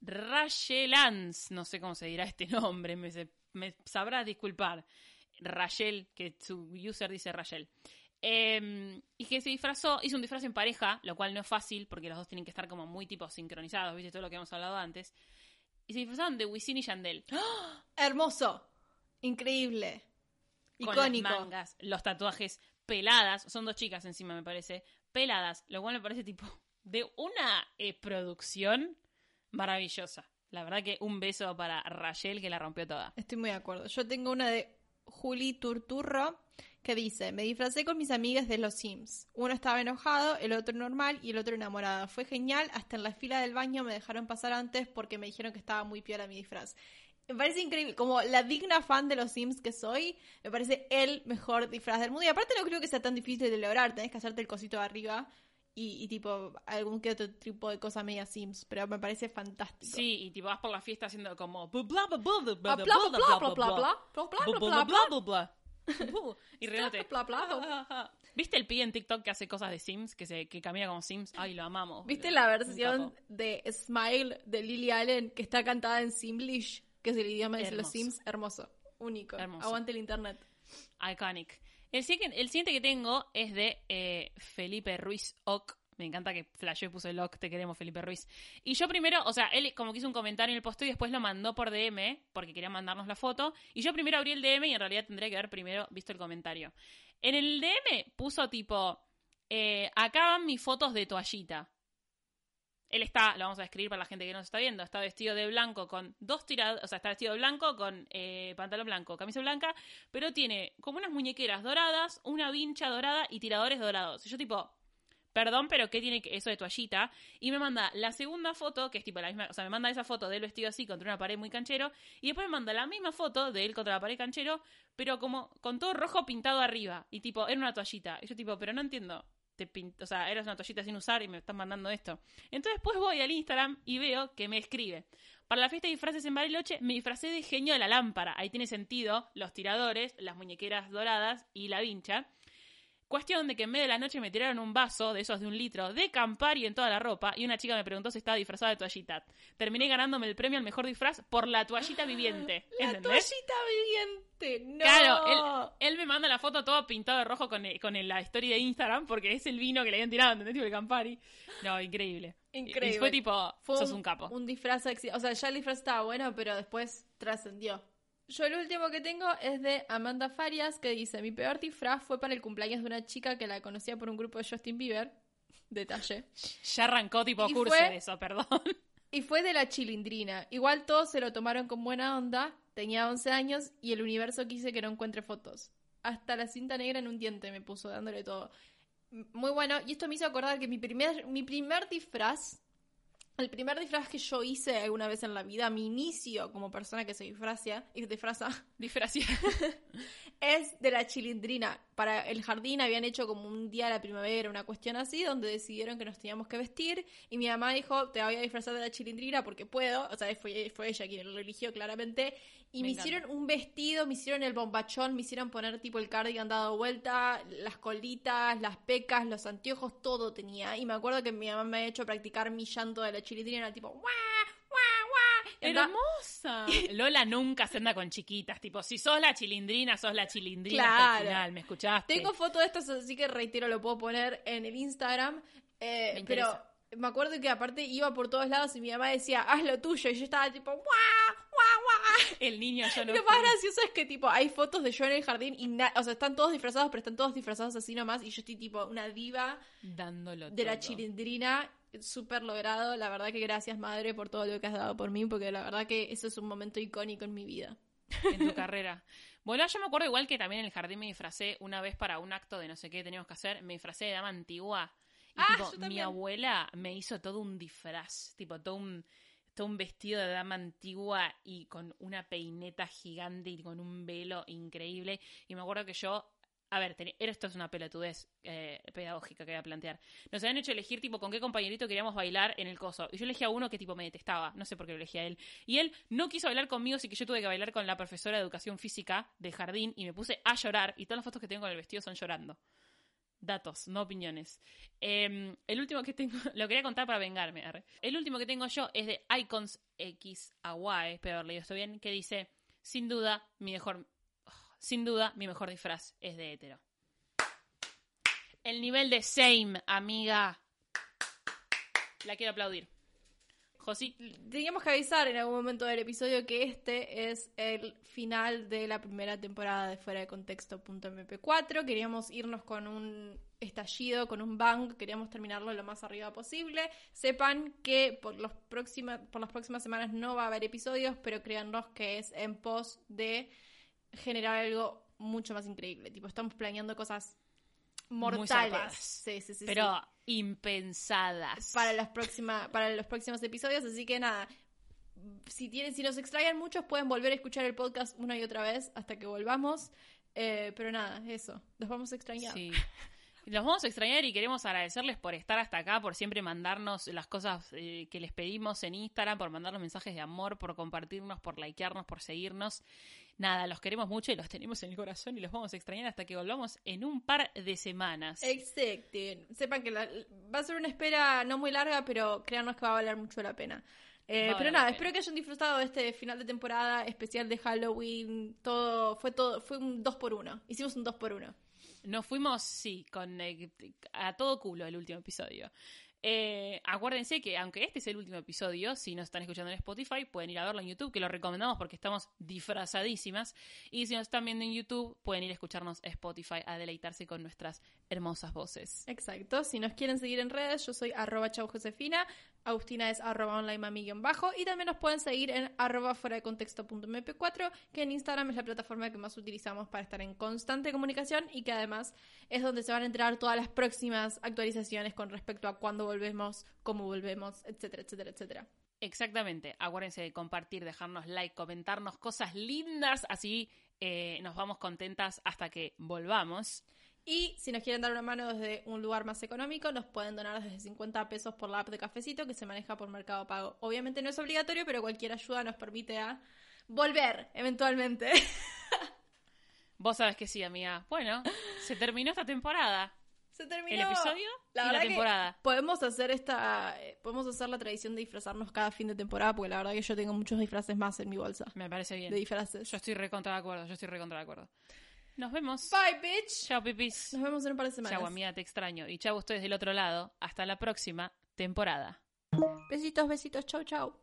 [SPEAKER 1] Rachelans. No sé cómo se dirá este nombre, me, me sabrás disculpar. Rachel, que su user dice Rachel. Em, y que se disfrazó, hizo un disfraz en pareja, lo cual no es fácil porque los dos tienen que estar como muy tipo sincronizados, ¿viste? Todo lo que hemos hablado antes. Y se disfrazaron de Wisin y Yandel.
[SPEAKER 2] ¡Ah! Hermoso. Increíble. Icónico.
[SPEAKER 1] Con mangas, los tatuajes peladas, son dos chicas encima me parece, peladas, lo cual me parece tipo de una eh, producción maravillosa. La verdad que un beso para Rachel que la rompió toda.
[SPEAKER 2] Estoy muy de acuerdo. Yo tengo una de Juli Turturro que dice, me disfracé con mis amigas de los Sims. Uno estaba enojado, el otro normal y el otro enamorado. Fue genial, hasta en la fila del baño me dejaron pasar antes porque me dijeron que estaba muy piola mi disfraz. Me parece increíble, como la digna fan de los Sims que soy, me parece el mejor disfraz del mundo. Y aparte no creo que sea tan difícil de lograr, tenés que hacerte el cosito de arriba y, tipo algún que otro tipo de cosa media Sims, pero me parece fantástico.
[SPEAKER 1] Sí, y tipo vas por la fiesta haciendo como y. ¿Viste el pi en TikTok que hace cosas de Sims? Que se que camina como Sims. Ay, lo amamos.
[SPEAKER 2] ¿Viste la versión de Smile de Lily Allen que está cantada en Simlish? Que es el idioma de los Sims. Hermoso. Único. Aguante el internet.
[SPEAKER 1] Iconic. El, siguiente que tengo es de eh, Felipe Ruiz Ock me encanta que flashó y puso el lock, te queremos, Felipe Ruiz. Y yo primero, o sea, él como que hizo un comentario en el post y después lo mandó por DM, porque quería mandarnos la foto. Y yo primero abrí el DM y en realidad tendría que haber primero visto el comentario. En el DM puso tipo, eh, acá van mis fotos de toallita. Él está, lo vamos a describir para la gente que no se está viendo, está vestido de blanco con dos tiradas, o sea, está vestido de blanco con eh, pantalón blanco, camisa blanca, pero tiene como unas muñequeras doradas, una vincha dorada y tiradores dorados. Y yo tipo, perdón, pero ¿qué tiene eso de toallita? Y me manda la segunda foto, que es tipo la misma, o sea, me manda esa foto del vestido así contra una pared muy canchero, y después me manda la misma foto de él contra la pared canchero, pero como con todo rojo pintado arriba, y tipo, era una toallita. Y yo tipo, pero no entiendo. Te pint- o sea, eras una toallita sin usar y me estás mandando esto. Entonces después voy al Instagram y veo que me escribe. Para la fiesta de disfraces en Bariloche me disfracé de genio de la lámpara. Ahí tiene sentido los tiradores, las muñequeras doradas y la vincha. Cuestión de que en medio de la noche me tiraron un vaso de esos de un litro de Campari en toda la ropa y una chica me preguntó si estaba disfrazada de toallita. Terminé ganándome el premio al mejor disfraz por la toallita viviente.
[SPEAKER 2] La
[SPEAKER 1] ¿Entendés?
[SPEAKER 2] toallita viviente. No.
[SPEAKER 1] Claro, él, él me manda la foto todo pintado de rojo con, el- con el- la historia de Instagram porque es el vino que le habían tirado, ¿entendés? Tipo el Campari. No, increíble.
[SPEAKER 2] Increíble.
[SPEAKER 1] Y fue tipo,
[SPEAKER 2] Fue
[SPEAKER 1] sos
[SPEAKER 2] un,
[SPEAKER 1] un capo.
[SPEAKER 2] Un disfraz O sea, ya el disfraz estaba bueno, pero después trascendió. Yo el último que tengo es de Amanda Farias, que dice, mi peor disfraz fue para el cumpleaños de una chica que la conocía por un grupo de Justin Bieber. Detalle.
[SPEAKER 1] Ya arrancó tipo
[SPEAKER 2] Y
[SPEAKER 1] curso
[SPEAKER 2] fue-
[SPEAKER 1] de eso, perdón.
[SPEAKER 2] Y fue de la chilindrina. Igual todos se lo tomaron con buena onda. Tenía 11 años y el universo quise que no encuentre fotos. Hasta la cinta negra en un diente me puso dándole todo. Muy bueno. Y esto me hizo acordar que mi primer, mi primer disfraz, el primer disfraz que yo hice alguna vez en la vida, mi inicio como persona que se disfraza, y disfraza, es de la chilindrina. Para el jardín habían hecho como un día de la primavera, una cuestión así, donde decidieron que nos teníamos que vestir. Y mi mamá dijo, te voy a disfrazar de la chilindrina porque puedo. O sea, fue, fue ella quien lo eligió claramente. Y
[SPEAKER 1] Me
[SPEAKER 2] me, hicieron un vestido, me hicieron el bombachón, me hicieron poner tipo el cardigan dado vuelta, las colitas, las pecas, los anteojos, todo tenía. Y me acuerdo que mi mamá me ha hecho practicar mi llanto de la chilindrina, era tipo, ¡guau! ¡guau! ¡guau!
[SPEAKER 1] Hermosa. Lola nunca se anda con chiquitas. Tipo, si sos la chilindrina, sos la chilindrina hasta
[SPEAKER 2] Claro.
[SPEAKER 1] el final. ¿Me escuchaste?
[SPEAKER 2] Tengo fotos de estas, así que reitero, lo puedo poner en el Instagram. Eh,
[SPEAKER 1] Me
[SPEAKER 2] pero me acuerdo que aparte iba por todos lados y mi mamá decía, haz lo tuyo. Y yo estaba tipo, ¡guau!
[SPEAKER 1] El niño yo no
[SPEAKER 2] lo más gracioso es que, tipo, hay fotos de yo en el jardín y, na- o sea, están todos disfrazados, pero están todos disfrazados así nomás. Y yo estoy, tipo, una diva
[SPEAKER 1] Dándolo
[SPEAKER 2] de la chilindrina. Súper logrado. La verdad que gracias, madre, por todo lo que has dado por mí, porque la verdad que eso es un momento icónico en mi vida.
[SPEAKER 1] en tu carrera. Bueno, yo me acuerdo igual que también en el jardín me disfracé una vez para un acto de no sé qué teníamos que hacer, me disfracé de dama antigua. Y
[SPEAKER 2] Ah,
[SPEAKER 1] tipo, mi abuela me hizo todo un disfraz, tipo todo un, un vestido de dama antigua y con una peineta gigante y con un velo increíble. Y me acuerdo que yo, a ver, teni- esto es una pelotudez eh, pedagógica que voy a plantear. Nos habían hecho elegir tipo con qué compañerito queríamos bailar en el coso. Y yo elegí a uno que tipo me detestaba, no sé por qué lo elegí a él. Y él no quiso bailar conmigo, así que yo tuve que bailar con la profesora de educación física del jardín y me puse a llorar. Y todas las fotos que tengo con el vestido son llorando. Datos, no opiniones. Eh, el último que tengo, lo quería contar para vengarme. El último que tengo yo es de Icons X espero haber leído esto bien, que dice, sin duda, mi mejor, oh, sin duda, mi mejor disfraz es de hetero. El nivel de same, amiga. La quiero aplaudir.
[SPEAKER 2] Teníamos que avisar en algún momento del episodio que este es el final de la primera temporada de Fuera de Contexto.mp4. Queríamos irnos con un estallido, con un bang, queríamos terminarlo lo más arriba posible. Sepan que por, los próxima- por las próximas semanas no va a haber episodios, pero créannos que es en pos de generar algo mucho más increíble. Tipo, estamos planeando cosas mortales.
[SPEAKER 1] zarpadas.
[SPEAKER 2] Sí, sí, sí. sí
[SPEAKER 1] pero impensadas.
[SPEAKER 2] para las próximas para los próximos episodios así que nada si tienen si nos extrañan muchos pueden volver a escuchar el podcast una y otra vez hasta que volvamos Eh, pero nada eso los vamos a extrañar
[SPEAKER 1] Sí. Los vamos a extrañar y queremos agradecerles por estar hasta acá, por siempre mandarnos las cosas eh, que les pedimos en Instagram, por mandarnos mensajes de amor, por compartirnos, por likearnos, por seguirnos. Nada, los queremos mucho y los tenemos en el corazón y los vamos a extrañar hasta que volvamos en un par de semanas.
[SPEAKER 2] exacto sepan que la- va a ser una espera no muy larga pero créanos que va a valer mucho la pena Eh, pero nada, espero que hayan disfrutado de este final de temporada especial de Halloween. Todo, fue todo, fue un 2 por 1 Hicimos un 2 por 1
[SPEAKER 1] Nos fuimos, sí, con eh, a todo culo el último episodio. Eh, acuérdense que aunque este es el último episodio, si nos están escuchando en Spotify, pueden ir a verlo en YouTube, que lo recomendamos porque estamos disfrazadísimas. Y si nos están viendo en YouTube, pueden ir a escucharnos a Spotify a deleitarse con nuestras hermosas voces.
[SPEAKER 2] Exacto. Si nos quieren seguir en redes, yo soy arroba chau Josefina, Agustina es arroba online mami bajo y también nos pueden seguir en arroba fuera de contexto.mp4, que en Instagram es la plataforma que más utilizamos para estar en constante comunicación y que además es donde se van a enterar todas las próximas actualizaciones con respecto a cuándo volvemos, cómo volvemos, etcétera, etcétera, etcétera.
[SPEAKER 1] Exactamente. Acuérdense de compartir, dejarnos like, comentarnos cosas lindas, así eh, nos vamos contentas hasta que volvamos.
[SPEAKER 2] Y si nos quieren dar una mano desde un lugar más económico, nos pueden donar desde 50 pesos por la app de Cafecito, que se maneja por Mercado Pago. Obviamente no es obligatorio, pero cualquier ayuda nos permite a volver eventualmente.
[SPEAKER 1] Vos sabés que sí, amiga. Bueno, se terminó esta temporada.
[SPEAKER 2] Se terminó.
[SPEAKER 1] El episodio
[SPEAKER 2] La
[SPEAKER 1] y la
[SPEAKER 2] que
[SPEAKER 1] temporada.
[SPEAKER 2] Podemos hacer esta, eh, podemos hacer la tradición de disfrazarnos cada fin de temporada, porque la verdad que yo tengo muchos disfraces más en mi bolsa
[SPEAKER 1] Me parece bien.
[SPEAKER 2] de disfraces.
[SPEAKER 1] Yo estoy recontra de acuerdo, yo estoy recontra de acuerdo. Nos vemos.
[SPEAKER 2] Bye, bitch.
[SPEAKER 1] Chao, pipis.
[SPEAKER 2] Nos vemos en un par de semanas.
[SPEAKER 1] Chau, amiga, te extraño. Y chau, ustedes del otro lado. Hasta la próxima temporada.
[SPEAKER 2] Besitos, besitos. Chau, chau.